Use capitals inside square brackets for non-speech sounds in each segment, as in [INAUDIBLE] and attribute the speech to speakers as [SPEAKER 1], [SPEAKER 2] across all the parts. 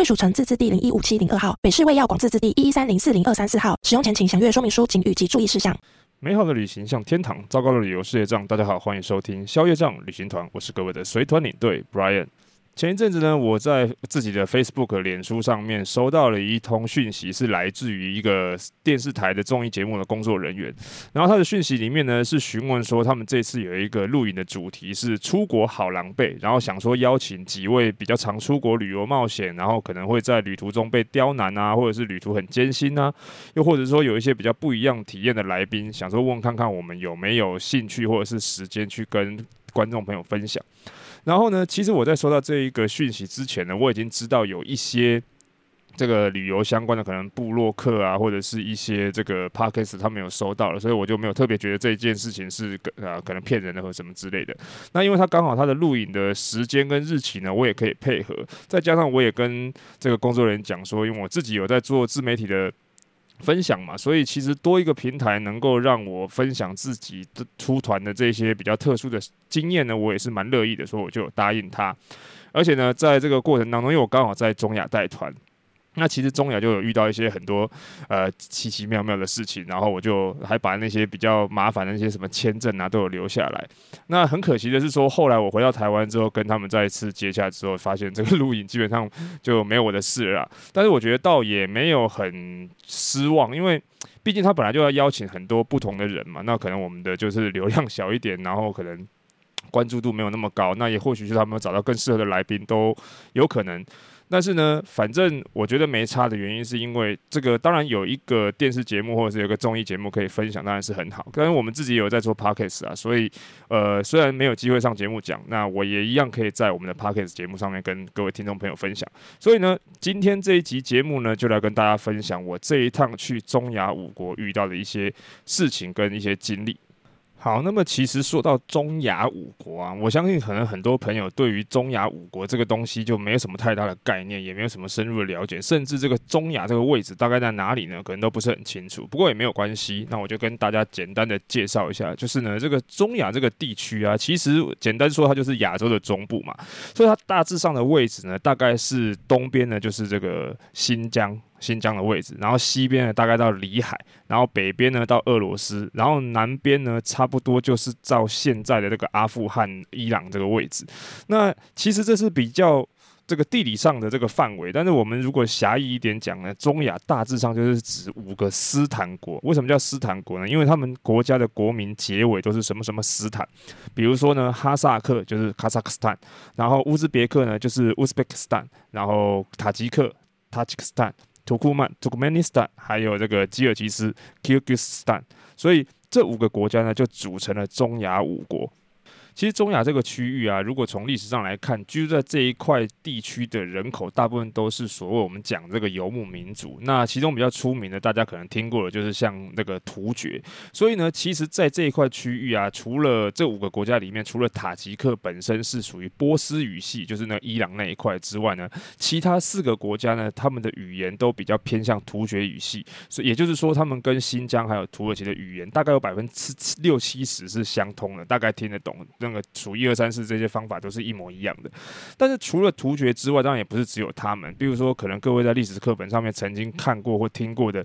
[SPEAKER 1] 贵属城自治地零一五七零二号，北市卫药广自治地一一三零四零二三四号。使用前请详阅说明书、警语及注意事项。
[SPEAKER 2] 美好的旅行像天堂，糟糕的旅游是业障。大家好，欢迎收听宵夜账旅行团，我是各位的随团领队 Brian。前一阵子呢，我在自己的 Facebook、脸书上面收到了一通讯息，是来自于一个电视台的综艺节目的工作人员。然后他的讯息里面呢，是询问说他们这次有一个录影的主题是“出国好狼狈”，然后想说邀请几位比较常出国旅游冒险，然后可能会在旅途中被刁难啊，或者是旅途很艰辛啊，又或者说有一些比较不一样体验的来宾，想说问看看我们有没有兴趣或者是时间去跟观众朋友分享。然后呢，其实我在收到这一个讯息之前呢，我已经知道有一些这个旅游相关的可能部落客啊，或者是一些这个 podcast 他们有收到了，所以我就没有特别觉得这件事情是啊可能骗人的或什么之类的。那因为他刚好他的录影的时间跟日期呢，我也可以配合，再加上我也跟这个工作人员讲说，因为我自己有在做自媒体的。分享嘛，所以其实多一个平台能够让我分享自己的出团的这些比较特殊的经验呢，我也是蛮乐意的，所以我就答应他。而且呢，在这个过程当中，因为我刚好在中亚带团。那其实中亚就有遇到一些很多呃奇奇妙妙的事情，然后我就还把那些比较麻烦的那些什么签证啊都有留下来。那很可惜的是说，后来我回到台湾之后，跟他们再一次接洽之后，发现这个录影基本上就没有我的事了。但是我觉得倒也没有很失望，因为毕竟他本来就要邀请很多不同的人嘛。那可能我们的就是流量小一点，然后可能关注度没有那么高，那也或许是他们找到更适合的来宾都有可能。但是呢，反正我觉得没差的原因，是因为这个当然有一个电视节目或者是有个综艺节目可以分享，当然是很好。但是我们自己有在做 Podcast 啊，所以呃，虽然没有机会上节目讲，那我也一样可以在我们的 Podcast 节目上面跟各位听众朋友分享。所以呢，今天这一集节目呢，就来跟大家分享我这一趟去中亚五国遇到的一些事情跟一些经历。好，那么其实说到中亚五国啊，我相信可能很多朋友对于中亚五国这个东西就没有什么太大的概念，也没有什么深入的了解，甚至这个中亚这个位置大概在哪里呢？可能都不是很清楚。不过也没有关系，那我就跟大家简单的介绍一下，就是呢，这个中亚这个地区啊，其实简单说它就是亚洲的中部嘛，所以它大致上的位置呢，大概是东边呢就是这个新疆。新疆的位置，然后西边呢大概到里海，然后北边呢到俄罗斯，然后南边呢差不多就是到现在的这个阿富汗、伊朗这个位置。那其实这是比较这个地理上的这个范围，但是我们如果狭义一点讲呢，中亚大致上就是指五个斯坦国。为什么叫斯坦国呢？因为他们国家的国民结尾都是什么什么斯坦，比如说呢哈萨克就是卡萨克斯坦，然后乌兹别克呢就是乌兹别克斯坦，然后塔吉克塔吉克斯坦。土库曼 （Turkmenistan） 还有这个吉尔吉斯 （Kyrgyzstan），所以这五个国家呢，就组成了中亚五国。其实中亚这个区域啊，如果从历史上来看，居住在这一块地区的人口，大部分都是所谓我们讲这个游牧民族。那其中比较出名的，大家可能听过的，就是像那个突厥。所以呢，其实在这一块区域啊，除了这五个国家里面，除了塔吉克本身是属于波斯语系，就是那伊朗那一块之外呢，其他四个国家呢，他们的语言都比较偏向突厥语系。所以也就是说，他们跟新疆还有土耳其的语言，大概有百分之六七十是相通的，大概听得懂。那个数一二三四这些方法都是一模一样的，但是除了突厥之外，当然也不是只有他们。比如说，可能各位在历史课本上面曾经看过或听过的，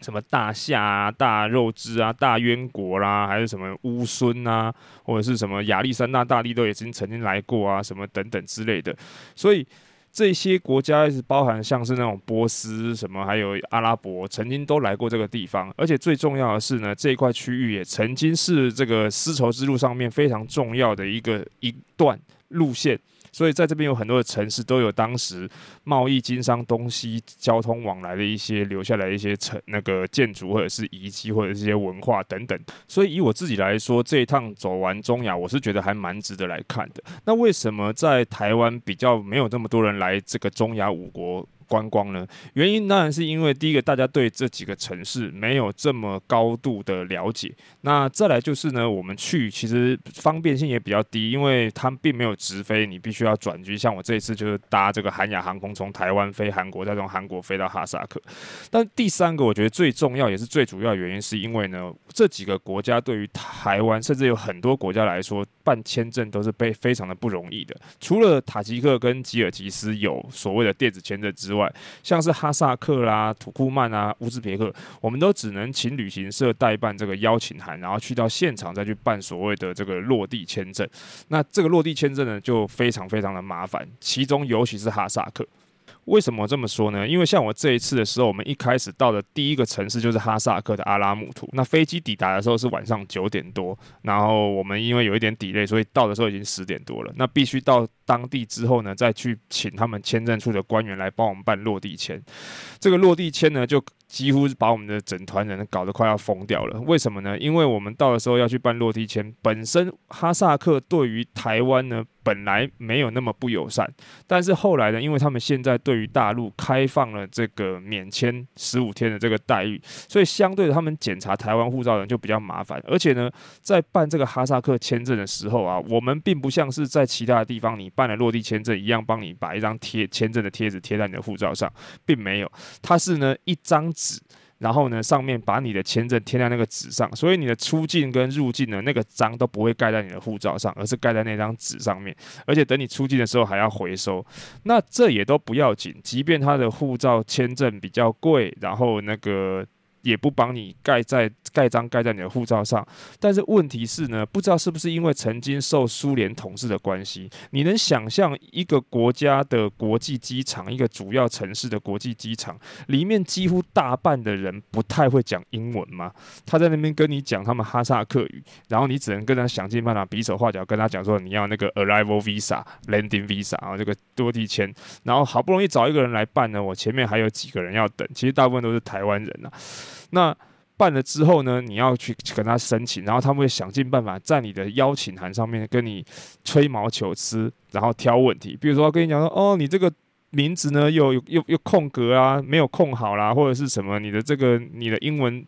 [SPEAKER 2] 什么大夏啊、大肉汁啊、大渊国啦，还是什么乌孙啊，或者是什么亚历山大大帝都已经曾经来过啊，什么等等之类的。所以。这些国家是包含像是那种波斯什么，还有阿拉伯，曾经都来过这个地方。而且最重要的是呢，这一块区域也曾经是这个丝绸之路上面非常重要的一个一段路线。所以在这边有很多的城市都有当时贸易经商东西交通往来的一些留下来一些城那个建筑或者是遗迹或者是些文化等等。所以以我自己来说，这一趟走完中亚，我是觉得还蛮值得来看的。那为什么在台湾比较没有这么多人来这个中亚五国观光呢？原因当然是因为第一个，大家对这几个城市没有这么高度的了解。那再来就是呢，我们去其实方便性也比较低，因为它并没有直飞，你必须要转机。像我这一次就是搭这个韩亚航空从台湾飞韩国，再从韩国飞到哈萨克。但第三个我觉得最重要也是最主要的原因，是因为呢，这几个国家对于台湾甚至有很多国家来说，办签证都是被非常的不容易的。除了塔吉克跟吉尔吉斯有所谓的电子签证之外，像是哈萨克啦、土库曼啊、乌兹别克，我们都只能请旅行社代办这个邀请函，然后去到现场再去办所谓的这个落地签证。那这个落地签证呢，就非常非常的麻烦，其中尤其是哈萨克。为什么这么说呢？因为像我这一次的时候，我们一开始到的第一个城市就是哈萨克的阿拉木图。那飞机抵达的时候是晚上九点多，然后我们因为有一点抵累所以到的时候已经十点多了。那必须到当地之后呢，再去请他们签证处的官员来帮我们办落地签。这个落地签呢，就几乎是把我们的整团人搞得快要疯掉了。为什么呢？因为我们到的时候要去办落地签，本身哈萨克对于台湾呢，本来没有那么不友善，但是后来呢，因为他们现在对于大陆开放了这个免签十五天的这个待遇，所以相对的他们检查台湾护照的人就比较麻烦。而且呢，在办这个哈萨克签证的时候啊，我们并不像是在其他的地方你办了落地签证一样，帮你把一张贴签证的贴纸贴在你的护照上，并没有，它是呢一张纸。然后呢，上面把你的签证贴在那个纸上，所以你的出境跟入境的那个章都不会盖在你的护照上，而是盖在那张纸上面。而且等你出境的时候还要回收，那这也都不要紧，即便他的护照签证比较贵，然后那个。也不帮你盖在盖章盖在你的护照上，但是问题是呢，不知道是不是因为曾经受苏联统治的关系，你能想象一个国家的国际机场，一个主要城市的国际机场里面几乎大半的人不太会讲英文吗？他在那边跟你讲他们哈萨克语，然后你只能跟他想尽办法比手画脚跟他讲说你要那个 arrival visa、landing visa 啊这个落地签，然后好不容易找一个人来办呢，我前面还有几个人要等，其实大部分都是台湾人啊。那办了之后呢，你要去跟他申请，然后他们会想尽办法在你的邀请函上面跟你吹毛求疵，然后挑问题，比如说跟你讲说，哦，你这个名字呢又又又空格啊，没有空好啦，或者是什么，你的这个你的英文。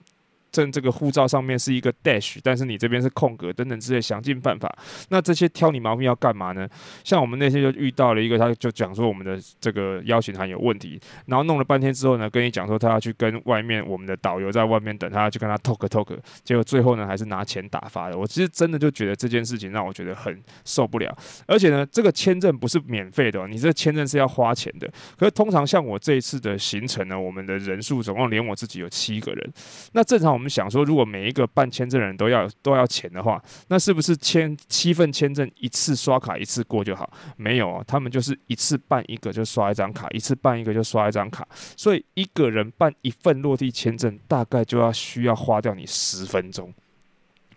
[SPEAKER 2] 证这个护照上面是一个 dash，但是你这边是空格等等之类，想尽办法。那这些挑你毛病要干嘛呢？像我们那天就遇到了一个，他就讲说我们的这个邀请函有问题，然后弄了半天之后呢，跟你讲说他要去跟外面我们的导游在外面等，他去跟他 talk talk，结果最后呢还是拿钱打发的。我其实真的就觉得这件事情让我觉得很受不了。而且呢，这个签证不是免费的，你这签证是要花钱的。可是通常像我这一次的行程呢，我们的人数总共连我自己有七个人，那正常。我们想说，如果每一个办签证的人都要都要钱的话，那是不是签七份签证一次刷卡一次过就好？没有啊，他们就是一次办一个就刷一张卡，一次办一个就刷一张卡，所以一个人办一份落地签证，大概就要需要花掉你十分钟。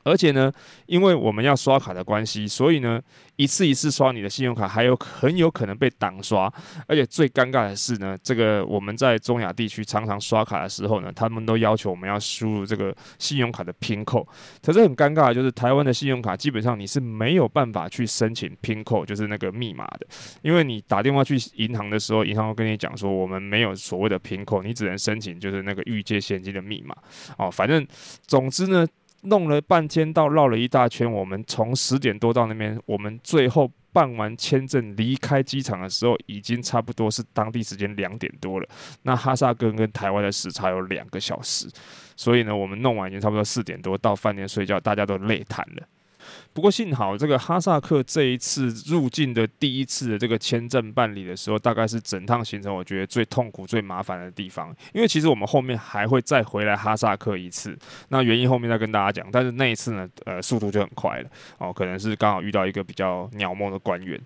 [SPEAKER 2] 而且呢，因为我们要刷卡的关系，所以呢，一次一次刷你的信用卡，还有很有可能被挡刷。而且最尴尬的是呢，这个我们在中亚地区常常刷卡的时候呢，他们都要求我们要输入这个信用卡的 PIN code。可是很尴尬的就是，台湾的信用卡基本上你是没有办法去申请 PIN code，就是那个密码的。因为你打电话去银行的时候，银行会跟你讲说，我们没有所谓的 PIN code，你只能申请就是那个预借现金的密码。哦，反正总之呢。弄了半天，到绕了一大圈。我们从十点多到那边，我们最后办完签证离开机场的时候，已经差不多是当地时间两点多了。那哈萨克跟台湾的时差有两个小时，所以呢，我们弄完已经差不多四点多到饭店睡觉，大家都累瘫了。不过幸好，这个哈萨克这一次入境的第一次的这个签证办理的时候，大概是整趟行程我觉得最痛苦、最麻烦的地方。因为其实我们后面还会再回来哈萨克一次，那原因后面再跟大家讲。但是那一次呢，呃，速度就很快了哦，可能是刚好遇到一个比较鸟毛的官员。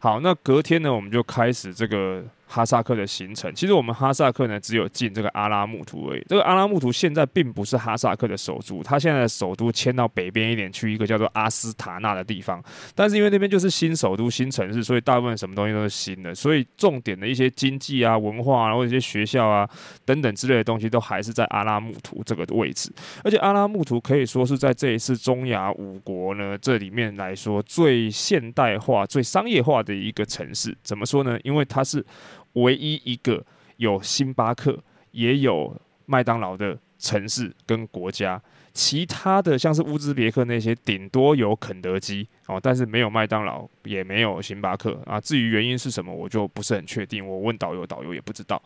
[SPEAKER 2] 好，那隔天呢，我们就开始这个哈萨克的行程。其实我们哈萨克呢，只有进这个阿拉木图而已。这个阿拉木图现在并不是哈萨克的首都，它现在首都迁到北边一点去一个叫做阿斯塔纳的地方。但是因为那边就是新首都、新城市，所以大部分什么东西都是新的。所以重点的一些经济啊、文化啊，或者一些学校啊等等之类的东西，都还是在阿拉木图这个位置。而且阿拉木图可以说是在这一次中亚五国呢这里面来说最现代化、最商业化的一个城市。怎么说呢？因为它是唯一一个有星巴克也有麦当劳的城市跟国家，其他的像是乌兹别克那些，顶多有肯德基哦，但是没有麦当劳，也没有星巴克啊。至于原因是什么，我就不是很确定，我问导游，导游也不知道。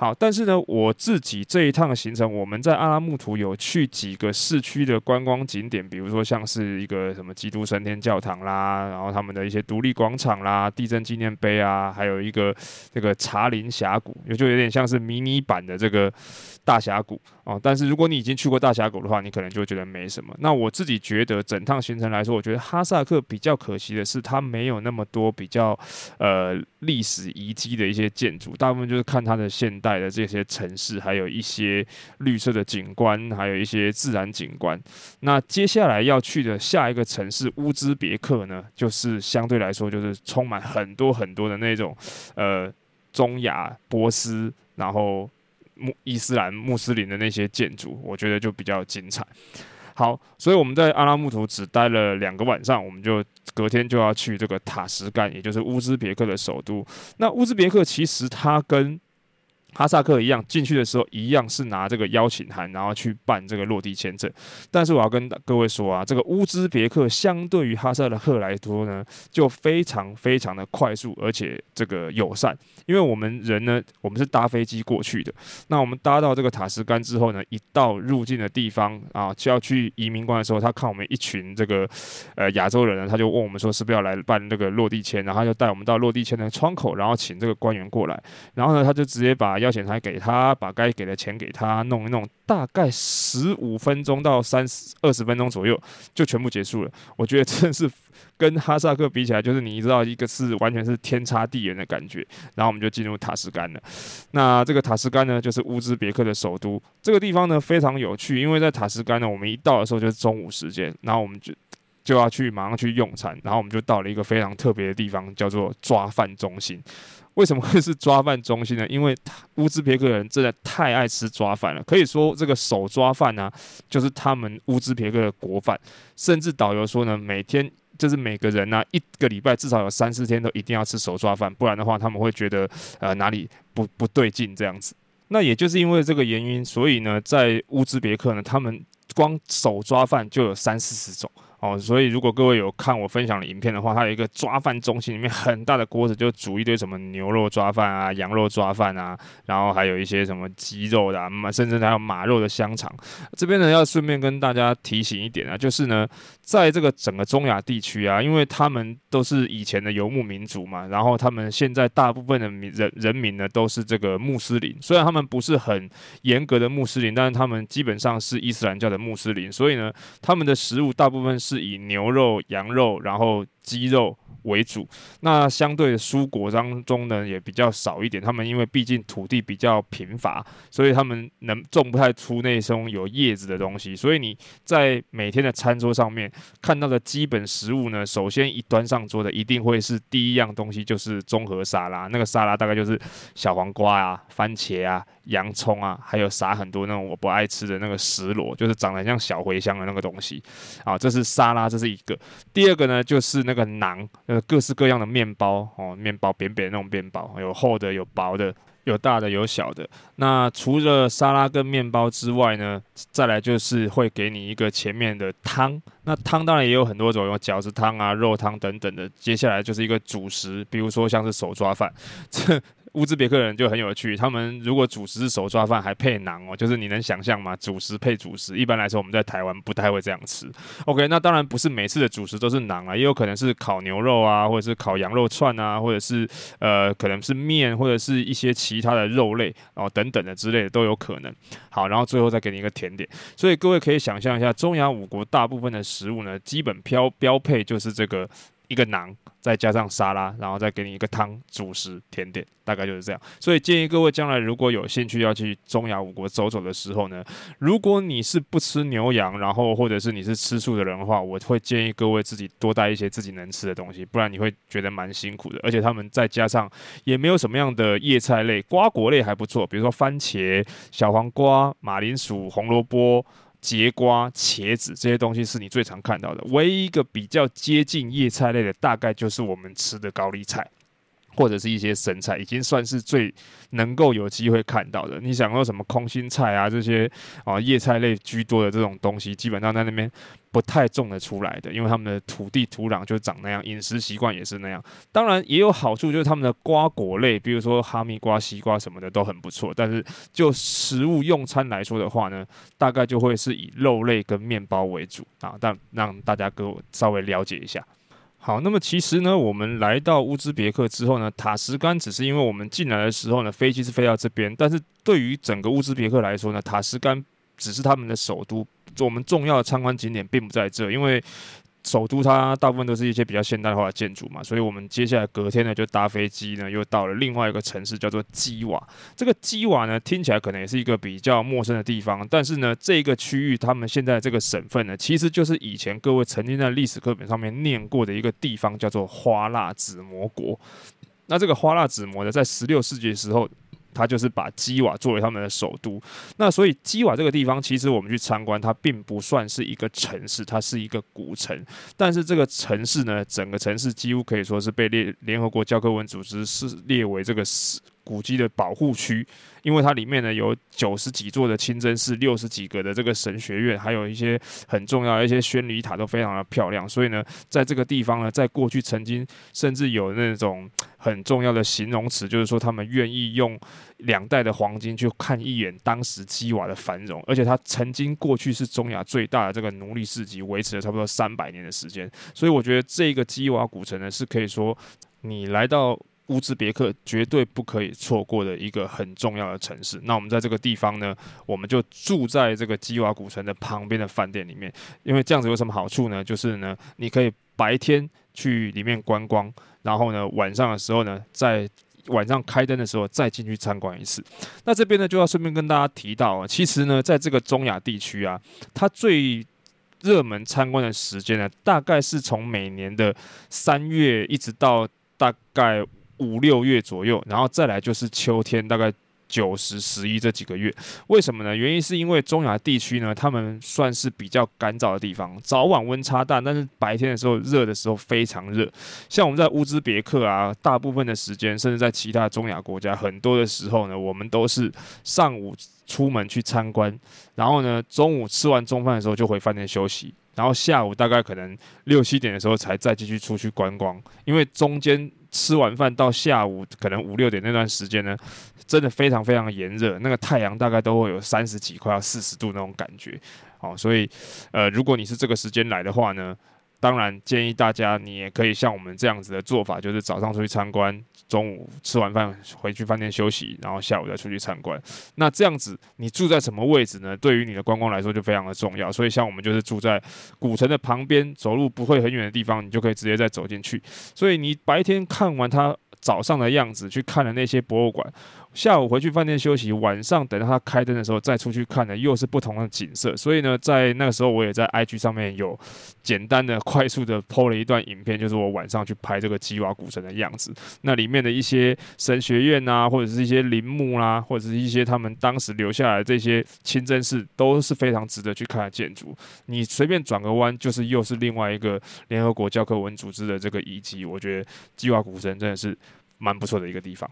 [SPEAKER 2] 好，但是呢，我自己这一趟行程，我们在阿拉木图有去几个市区的观光景点，比如说像是一个什么基督升天教堂啦，然后他们的一些独立广场啦、地震纪念碑啊，还有一个这个茶林峡谷，也就有点像是迷你版的这个大峡谷哦。但是如果你已经去过大峡谷的话，你可能就觉得没什么。那我自己觉得整趟行程来说，我觉得哈萨克比较可惜的是，它没有那么多比较呃历史遗迹的一些建筑，大部分就是看它的现代。带的这些城市，还有一些绿色的景观，还有一些自然景观。那接下来要去的下一个城市乌兹别克呢，就是相对来说就是充满很多很多的那种呃中亚波斯，然后穆伊斯兰穆斯林的那些建筑，我觉得就比较精彩。好，所以我们在阿拉木图只待了两个晚上，我们就隔天就要去这个塔什干，也就是乌兹别克的首都。那乌兹别克其实它跟哈萨克一样进去的时候，一样是拿这个邀请函，然后去办这个落地签证。但是我要跟各位说啊，这个乌兹别克相对于哈萨克来说呢，就非常非常的快速，而且这个友善。因为我们人呢，我们是搭飞机过去的。那我们搭到这个塔什干之后呢，一到入境的地方啊，就要去移民官的时候，他看我们一群这个呃亚洲人呢，他就问我们说是不是要来办这个落地签，然后他就带我们到落地签的窗口，然后请这个官员过来，然后呢，他就直接把邀请函给他，把该给的钱给他，弄一弄，大概十五分钟到三十二十分钟左右就全部结束了。我觉得真的是跟哈萨克比起来，就是你知道一个是完全是天差地远的感觉。然后我们就进入塔什干了。那这个塔什干呢，就是乌兹别克的首都。这个地方呢非常有趣，因为在塔什干呢，我们一到的时候就是中午时间，然后我们就就要去马上去用餐，然后我们就到了一个非常特别的地方，叫做抓饭中心。为什么会是抓饭中心呢？因为乌兹别克人真的太爱吃抓饭了，可以说这个手抓饭呢，就是他们乌兹别克的国饭。甚至导游说呢，每天就是每个人呢，一个礼拜至少有三四天都一定要吃手抓饭，不然的话他们会觉得呃哪里不不对劲这样子。那也就是因为这个原因，所以呢，在乌兹别克呢，他们光手抓饭就有三四十种。哦，所以如果各位有看我分享的影片的话，它有一个抓饭中心，里面很大的锅子，就煮一堆什么牛肉抓饭啊、羊肉抓饭啊，然后还有一些什么鸡肉的、啊，甚至还有马肉的香肠。这边呢，要顺便跟大家提醒一点啊，就是呢，在这个整个中亚地区啊，因为他们都是以前的游牧民族嘛，然后他们现在大部分的民人人民呢都是这个穆斯林，虽然他们不是很严格的穆斯林，但是他们基本上是伊斯兰教的穆斯林，所以呢，他们的食物大部分是是。以牛肉、羊肉，然后鸡肉为主。那相对的蔬果当中呢，也比较少一点。他们因为毕竟土地比较贫乏，所以他们能种不太出那种有叶子的东西。所以你在每天的餐桌上面看到的基本食物呢，首先一端上桌的一定会是第一样东西，就是综合沙拉。那个沙拉大概就是小黄瓜啊、番茄啊。洋葱啊，还有撒很多那种我不爱吃的那个石螺，就是长得像小茴香的那个东西。啊，这是沙拉，这是一个。第二个呢，就是那个个囊，呃，各式各样的面包哦，面包扁扁的那种面包，有厚的，有薄的，有大的，有小的。那除了沙拉跟面包之外呢，再来就是会给你一个前面的汤。那汤当然也有很多种，有饺子汤啊、肉汤等等的。接下来就是一个主食，比如说像是手抓饭。[LAUGHS] 这乌兹别克人就很有趣，他们如果主食是手抓饭还配馕哦，就是你能想象吗？主食配主食，一般来说我们在台湾不太会这样吃。OK，那当然不是每次的主食都是馕啊，也有可能是烤牛肉啊，或者是烤羊肉串啊，或者是呃可能是面或者是一些其他的肉类哦等等的之类的都有可能。好，然后最后再给你一个甜点，所以各位可以想象一下，中亚五国大部分的食物呢，基本标标配就是这个。一个馕，再加上沙拉，然后再给你一个汤、主食、甜点，大概就是这样。所以建议各位将来如果有兴趣要去中亚五国走走的时候呢，如果你是不吃牛羊，然后或者是你是吃素的人的话，我会建议各位自己多带一些自己能吃的东西，不然你会觉得蛮辛苦的。而且他们再加上也没有什么样的叶菜类、瓜果类还不错，比如说番茄、小黄瓜、马铃薯、红萝卜。节瓜、茄子这些东西是你最常看到的，唯一一个比较接近叶菜类的，大概就是我们吃的高丽菜。或者是一些生菜，已经算是最能够有机会看到的。你想说什么空心菜啊，这些啊叶菜类居多的这种东西，基本上在那边不太种得出来的，因为他们的土地土壤就长那样，饮食习惯也是那样。当然也有好处，就是他们的瓜果类，比如说哈密瓜、西瓜什么的都很不错。但是就食物用餐来说的话呢，大概就会是以肉类跟面包为主啊。但让大家给我稍微了解一下。好，那么其实呢，我们来到乌兹别克之后呢，塔什干只是因为我们进来的时候呢，飞机是飞到这边，但是对于整个乌兹别克来说呢，塔什干只是他们的首都，我们重要的参观景点并不在这，因为。首都它大部分都是一些比较现代化的建筑嘛，所以我们接下来隔天呢就搭飞机呢又到了另外一个城市叫做基瓦。这个基瓦呢听起来可能也是一个比较陌生的地方，但是呢这个区域他们现在这个省份呢其实就是以前各位曾经在历史课本上面念过的一个地方，叫做花剌子模国。那这个花剌子模呢在十六世纪的时候。他就是把基瓦作为他们的首都，那所以基瓦这个地方，其实我们去参观，它并不算是一个城市，它是一个古城。但是这个城市呢，整个城市几乎可以说是被列联合国教科文组织是列为这个是。古迹的保护区，因为它里面呢有九十几座的清真寺，六十几个的这个神学院，还有一些很重要的一些宣礼塔都非常的漂亮。所以呢，在这个地方呢，在过去曾经甚至有那种很重要的形容词，就是说他们愿意用两袋的黄金去看一眼当时基瓦的繁荣，而且它曾经过去是中亚最大的这个奴隶市集，维持了差不多三百年的时间。所以我觉得这个基瓦古城呢，是可以说你来到。乌兹别克绝对不可以错过的一个很重要的城市。那我们在这个地方呢，我们就住在这个基瓦古城的旁边的饭店里面。因为这样子有什么好处呢？就是呢，你可以白天去里面观光，然后呢，晚上的时候呢，在晚上开灯的时候再进去参观一次。那这边呢，就要顺便跟大家提到啊，其实呢，在这个中亚地区啊，它最热门参观的时间呢，大概是从每年的三月一直到大概。五六月左右，然后再来就是秋天，大概九十、十一这几个月。为什么呢？原因是因为中亚地区呢，他们算是比较干燥的地方，早晚温差大，但是白天的时候热的时候非常热。像我们在乌兹别克啊，大部分的时间，甚至在其他中亚国家，很多的时候呢，我们都是上午出门去参观，然后呢，中午吃完中饭的时候就回饭店休息，然后下午大概可能六七点的时候才再继续出去观光，因为中间。吃完饭到下午可能五六点那段时间呢，真的非常非常炎热，那个太阳大概都会有三十几快要四十度那种感觉，哦，所以呃，如果你是这个时间来的话呢，当然建议大家你也可以像我们这样子的做法，就是早上出去参观。中午吃完饭回去饭店休息，然后下午再出去参观。那这样子，你住在什么位置呢？对于你的观光来说就非常的重要。所以像我们就是住在古城的旁边，走路不会很远的地方，你就可以直接再走进去。所以你白天看完它早上的样子，去看了那些博物馆。下午回去饭店休息，晚上等到他开灯的时候再出去看呢，又是不同的景色。所以呢，在那个时候我也在 IG 上面有简单的、快速的 PO 了一段影片，就是我晚上去拍这个基瓦古城的样子。那里面的一些神学院啊，或者是一些陵墓啦，或者是一些他们当时留下来的这些清真寺，都是非常值得去看的建筑。你随便转个弯，就是又是另外一个联合国教科文组织的这个遗迹。我觉得基瓦古城真的是蛮不错的一个地方。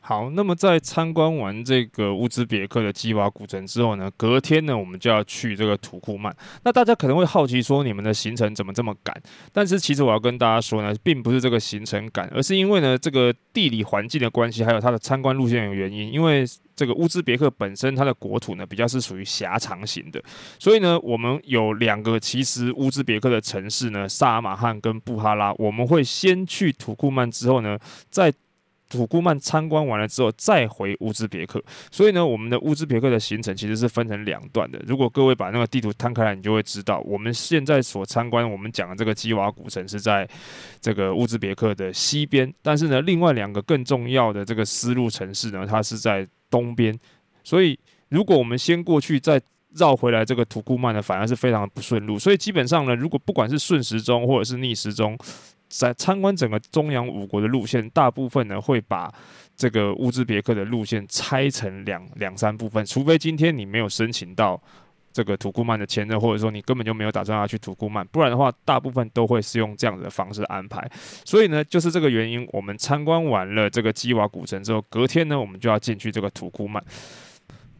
[SPEAKER 2] 好，那么在参观完这个乌兹别克的基瓦古城之后呢，隔天呢，我们就要去这个土库曼。那大家可能会好奇说，你们的行程怎么这么赶？但是其实我要跟大家说呢，并不是这个行程赶，而是因为呢，这个地理环境的关系，还有它的参观路线有原因。因为这个乌兹别克本身它的国土呢，比较是属于狭长型的，所以呢，我们有两个其实乌兹别克的城市呢，萨尔马汉跟布哈拉，我们会先去土库曼之后呢，再。土库曼参观完了之后，再回乌兹别克。所以呢，我们的乌兹别克的行程其实是分成两段的。如果各位把那个地图摊开来，你就会知道，我们现在所参观我们讲的这个基瓦古城是在这个乌兹别克的西边，但是呢，另外两个更重要的这个丝路城市呢，它是在东边。所以，如果我们先过去，再绕回来，这个土库曼呢，反而是非常的不顺路。所以，基本上呢，如果不管是顺时钟或者是逆时钟，在参观整个中亚五国的路线，大部分呢会把这个乌兹别克的路线拆成两两三部分，除非今天你没有申请到这个土库曼的签证，或者说你根本就没有打算要去土库曼，不然的话，大部分都会是用这样子的方式安排。所以呢，就是这个原因，我们参观完了这个基瓦古城之后，隔天呢，我们就要进去这个土库曼。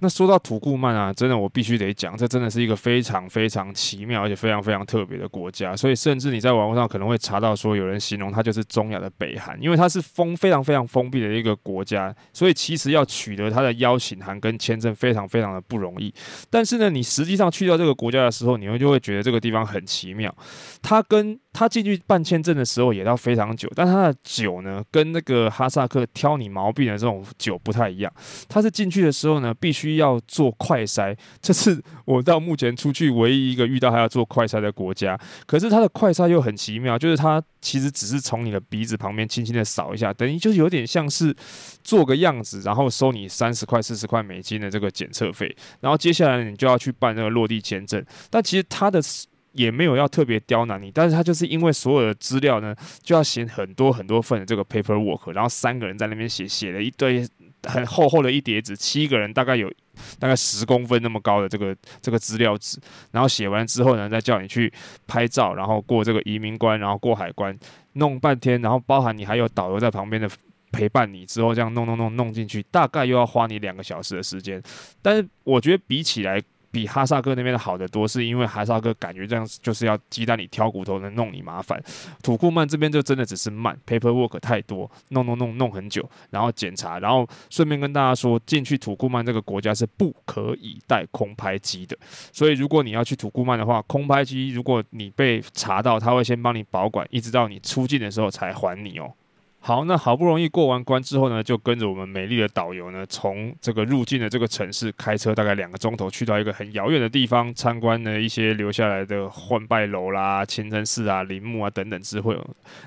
[SPEAKER 2] 那说到土库曼啊，真的我必须得讲，这真的是一个非常非常奇妙而且非常非常特别的国家。所以甚至你在网络上可能会查到说，有人形容它就是中亚的北韩，因为它是封非常非常封闭的一个国家，所以其实要取得它的邀请函跟签证非常非常的不容易。但是呢，你实际上去到这个国家的时候，你会就会觉得这个地方很奇妙。它跟他进去办签证的时候也要非常久，但他的酒呢，跟那个哈萨克挑你毛病的这种酒不太一样。他是进去的时候呢，必须要做快筛，这是我到目前出去唯一一个遇到还要做快筛的国家。可是他的快筛又很奇妙，就是他其实只是从你的鼻子旁边轻轻的扫一下，等于就是有点像是做个样子，然后收你三十块、四十块美金的这个检测费，然后接下来你就要去办那个落地签证。但其实他的。也没有要特别刁难你，但是他就是因为所有的资料呢，就要写很多很多份的这个 paperwork，然后三个人在那边写，写了一堆很厚厚的一叠纸，七个人大概有大概十公分那么高的这个这个资料纸，然后写完之后呢，再叫你去拍照，然后过这个移民关，然后过海关，弄半天，然后包含你还有导游在旁边的陪伴你，之后这样弄弄弄弄进去，大概又要花你两个小时的时间，但是我觉得比起来。比哈萨克那边的好得多，是因为哈萨克感觉这样就是要鸡蛋里挑骨头，能弄你麻烦。土库曼这边就真的只是慢，paperwork 太多，弄弄弄弄很久，然后检查，然后顺便跟大家说，进去土库曼这个国家是不可以带空拍机的。所以如果你要去土库曼的话，空拍机如果你被查到，他会先帮你保管，一直到你出境的时候才还你哦。好，那好不容易过完关之后呢，就跟着我们美丽的导游呢，从这个入境的这个城市开车大概两个钟头，去到一个很遥远的地方参观了一些留下来的欢拜楼啦、清真寺啊、陵墓啊等等之会，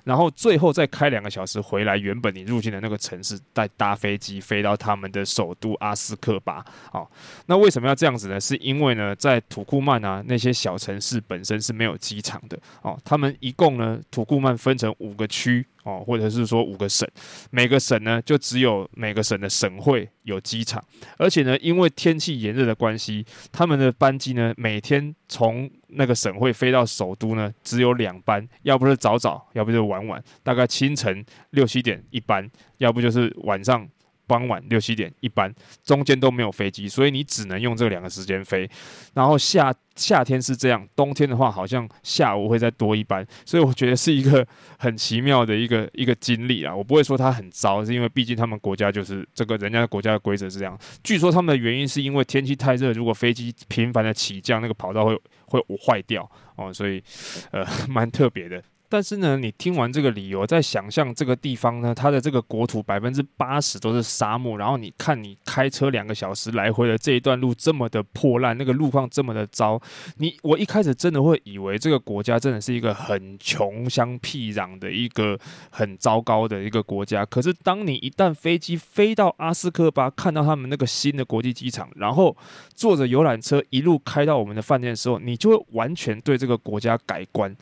[SPEAKER 2] 然后最后再开两个小时回来，原本你入境的那个城市，再搭飞机飞到他们的首都阿斯克巴。好，那为什么要这样子呢？是因为呢，在土库曼啊那些小城市本身是没有机场的哦，他们一共呢土库曼分成五个区。哦，或者是说五个省，每个省呢就只有每个省的省会有机场，而且呢，因为天气炎热的关系，他们的班机呢每天从那个省会飞到首都呢只有两班，要不是早早，要不就晚晚，大概清晨六七点一班，要不就是晚上。傍晚六七点一班，中间都没有飞机，所以你只能用这两个时间飞。然后夏夏天是这样，冬天的话好像下午会再多一班，所以我觉得是一个很奇妙的一个一个经历啊。我不会说它很糟，是因为毕竟他们国家就是这个人家的国家的规则是这样。据说他们的原因是因为天气太热，如果飞机频繁的起降，那个跑道会会坏掉哦，所以呃 [LAUGHS] 蛮特别的。但是呢，你听完这个理由，再想象这个地方呢，它的这个国土百分之八十都是沙漠，然后你看你开车两个小时来回的这一段路这么的破烂，那个路况这么的糟，你我一开始真的会以为这个国家真的是一个很穷乡僻壤的一个很糟糕的一个国家。可是当你一旦飞机飞到阿斯科巴，看到他们那个新的国际机场，然后坐着游览车一路开到我们的饭店的时候，你就会完全对这个国家改观，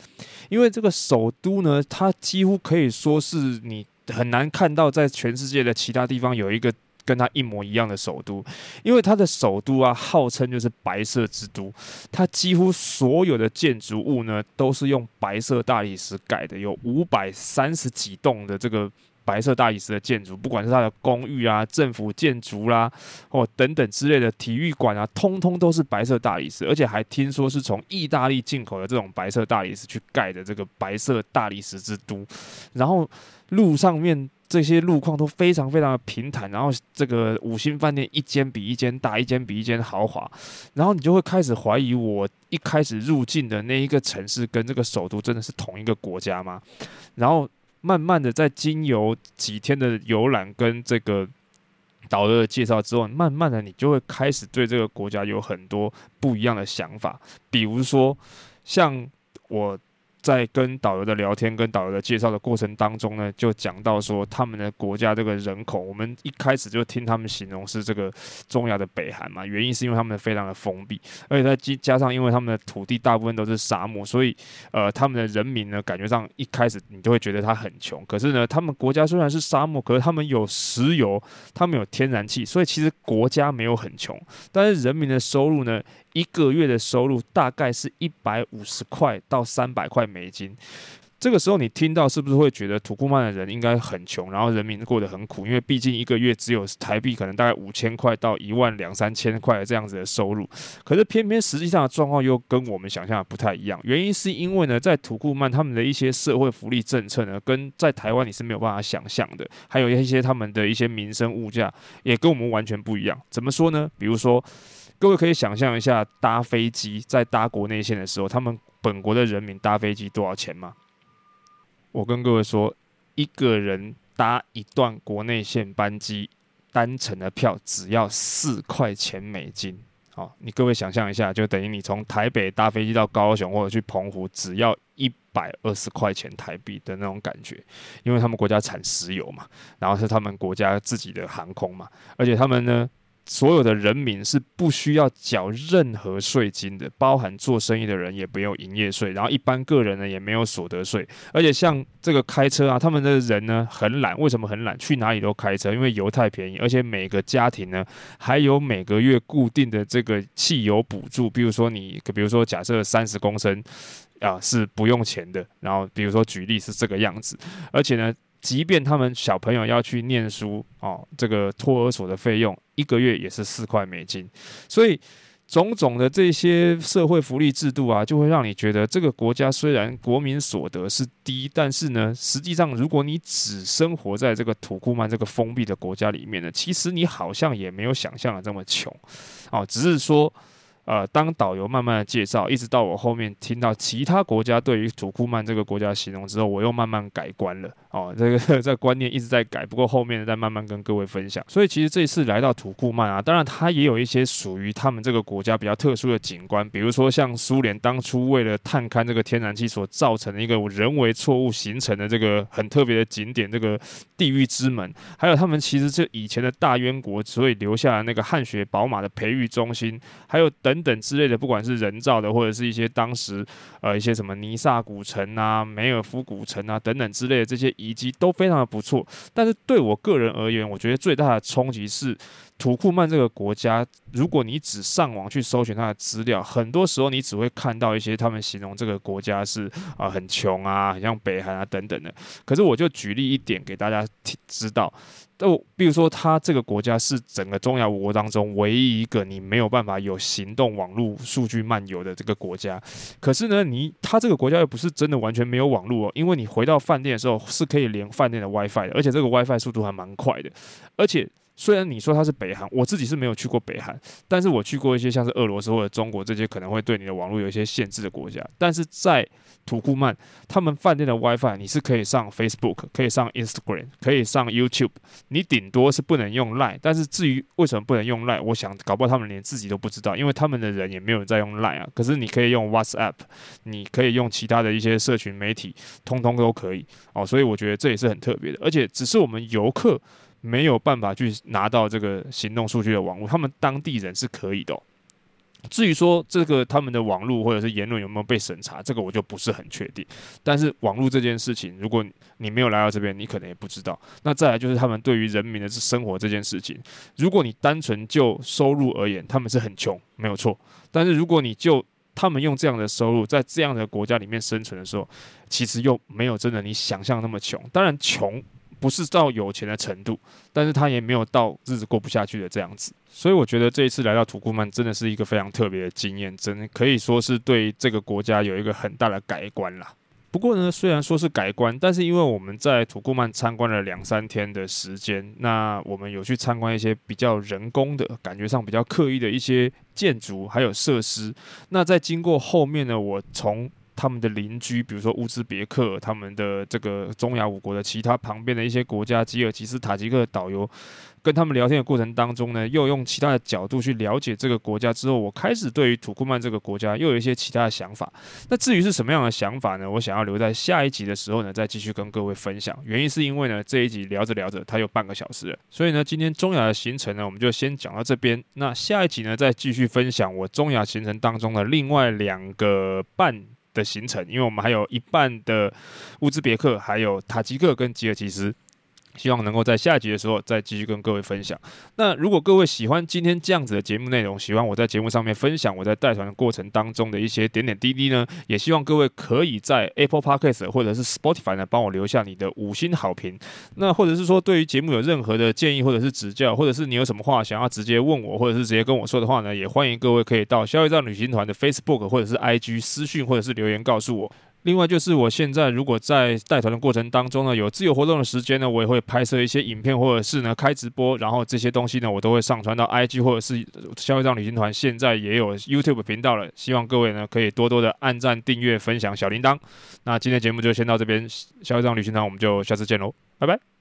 [SPEAKER 2] 因为这个首。首都呢，它几乎可以说是你很难看到在全世界的其他地方有一个跟它一模一样的首都，因为它的首都啊，号称就是白色之都，它几乎所有的建筑物呢都是用白色大理石盖的，有五百三十几栋的这个。白色大理石的建筑，不管是它的公寓啊、政府建筑啦、或等等之类的体育馆啊，通通都是白色大理石，而且还听说是从意大利进口的这种白色大理石去盖的这个白色大理石之都。然后路上面这些路况都非常非常的平坦，然后这个五星饭店一间比一间大，一间比一间豪华，然后你就会开始怀疑，我一开始入境的那一个城市跟这个首都真的是同一个国家吗？然后。慢慢的在经由几天的游览跟这个导游的介绍之后，慢慢的你就会开始对这个国家有很多不一样的想法，比如说像我。在跟导游的聊天、跟导游的介绍的过程当中呢，就讲到说他们的国家这个人口，我们一开始就听他们形容是这个中亚的北韩嘛，原因是因为他们非常的封闭，而且再加上因为他们的土地大部分都是沙漠，所以呃他们的人民呢，感觉上一开始你就会觉得他很穷，可是呢，他们国家虽然是沙漠，可是他们有石油，他们有天然气，所以其实国家没有很穷，但是人民的收入呢，一个月的收入大概是一百五十块到三百块美金。这个时候你听到是不是会觉得土库曼的人应该很穷，然后人民过得很苦？因为毕竟一个月只有台币可能大概五千块到一万两三千块这样子的收入。可是偏偏实际上的状况又跟我们想象的不太一样。原因是因为呢，在土库曼他们的一些社会福利政策呢，跟在台湾你是没有办法想象的。还有一些他们的一些民生物价也跟我们完全不一样。怎么说呢？比如说。各位可以想象一下，搭飞机在搭国内线的时候，他们本国的人民搭飞机多少钱吗？我跟各位说，一个人搭一段国内线班机单程的票只要四块钱美金。好，你各位想象一下，就等于你从台北搭飞机到高雄或者去澎湖，只要一百二十块钱台币的那种感觉。因为他们国家产石油嘛，然后是他们国家自己的航空嘛，而且他们呢。所有的人民是不需要缴任何税金的，包含做生意的人也没有营业税，然后一般个人呢也没有所得税。而且像这个开车啊，他们的人呢很懒，为什么很懒？去哪里都开车，因为油太便宜。而且每个家庭呢还有每个月固定的这个汽油补助，比如说你，比如说假设三十公升啊是不用钱的，然后比如说举例是这个样子，而且呢。即便他们小朋友要去念书哦，这个托儿所的费用一个月也是四块美金，所以种种的这些社会福利制度啊，就会让你觉得这个国家虽然国民所得是低，但是呢，实际上如果你只生活在这个土库曼这个封闭的国家里面呢，其实你好像也没有想象的这么穷哦，只是说。呃，当导游慢慢的介绍，一直到我后面听到其他国家对于土库曼这个国家形容之后，我又慢慢改观了。哦，这个 [LAUGHS] 这个观念一直在改，不过后面再慢慢跟各位分享。所以其实这一次来到土库曼啊，当然它也有一些属于他们这个国家比较特殊的景观，比如说像苏联当初为了探勘这个天然气所造成的一个人为错误形成的这个很特别的景点，这个地狱之门，还有他们其实这以前的大渊国，所以留下了那个汗血宝马的培育中心，还有等。等等之类的，不管是人造的，或者是一些当时呃一些什么尼萨古城啊、梅尔夫古城啊等等之类的这些遗迹都非常的不错。但是对我个人而言，我觉得最大的冲击是土库曼这个国家。如果你只上网去搜寻它的资料，很多时候你只会看到一些他们形容这个国家是啊、很穷啊，很像北韩啊等等的。可是我就举例一点给大家知道。都比如说，它这个国家是整个中亚五国当中唯一一个你没有办法有行动网络数据漫游的这个国家。可是呢，你它这个国家又不是真的完全没有网络哦，因为你回到饭店的时候是可以连饭店的 WiFi 的，而且这个 WiFi 速度还蛮快的，而且。虽然你说它是北韩，我自己是没有去过北韩，但是我去过一些像是俄罗斯或者中国这些可能会对你的网络有一些限制的国家。但是在土库曼，他们饭店的 WiFi 你是可以上 Facebook，可以上 Instagram，可以上 YouTube，你顶多是不能用 Line。但是至于为什么不能用 Line，我想搞不好他们连自己都不知道，因为他们的人也没有人在用 Line 啊。可是你可以用 WhatsApp，你可以用其他的一些社群媒体，通通都可以哦。所以我觉得这也是很特别的，而且只是我们游客。没有办法去拿到这个行动数据的网络，他们当地人是可以的。至于说这个他们的网络或者是言论有没有被审查，这个我就不是很确定。但是网络这件事情，如果你没有来到这边，你可能也不知道。那再来就是他们对于人民的生活这件事情，如果你单纯就收入而言，他们是很穷，没有错。但是如果你就他们用这样的收入在这样的国家里面生存的时候，其实又没有真的你想象那么穷。当然穷。不是到有钱的程度，但是他也没有到日子过不下去的这样子，所以我觉得这一次来到土库曼真的是一个非常特别的经验，真的可以说是对这个国家有一个很大的改观啦。不过呢，虽然说是改观，但是因为我们在土库曼参观了两三天的时间，那我们有去参观一些比较人工的感觉上比较刻意的一些建筑还有设施，那在经过后面呢，我从他们的邻居，比如说乌兹别克，他们的这个中亚五国的其他旁边的一些国家，吉尔吉斯、塔吉克的导游。跟他们聊天的过程当中呢，又用其他的角度去了解这个国家之后，我开始对于土库曼这个国家又有一些其他的想法。那至于是什么样的想法呢？我想要留在下一集的时候呢，再继续跟各位分享。原因是因为呢，这一集聊着聊着，它有半个小时了，所以呢，今天中亚的行程呢，我们就先讲到这边。那下一集呢，再继续分享我中亚行程当中的另外两个半的行程，因为我们还有一半的乌兹别克，还有塔吉克跟吉尔吉斯。希望能够在下集的时候再继续跟各位分享。那如果各位喜欢今天这样子的节目内容，喜欢我在节目上面分享我在带团的过程当中的一些点点滴滴呢，也希望各位可以在 Apple Podcast 或者是 Spotify 呢帮我留下你的五星好评。那或者是说对于节目有任何的建议或者是指教，或者是你有什么话想要直接问我，或者是直接跟我说的话呢，也欢迎各位可以到消费站旅行团的 Facebook 或者是 IG 私讯或者是留言告诉我。另外就是，我现在如果在带团的过程当中呢，有自由活动的时间呢，我也会拍摄一些影片，或者是呢开直播，然后这些东西呢，我都会上传到 IG 或者是消费账旅行团现在也有 YouTube 频道了，希望各位呢可以多多的按赞、订阅、分享小铃铛。那今天节目就先到这边，消费账旅行团我们就下次见喽，拜拜。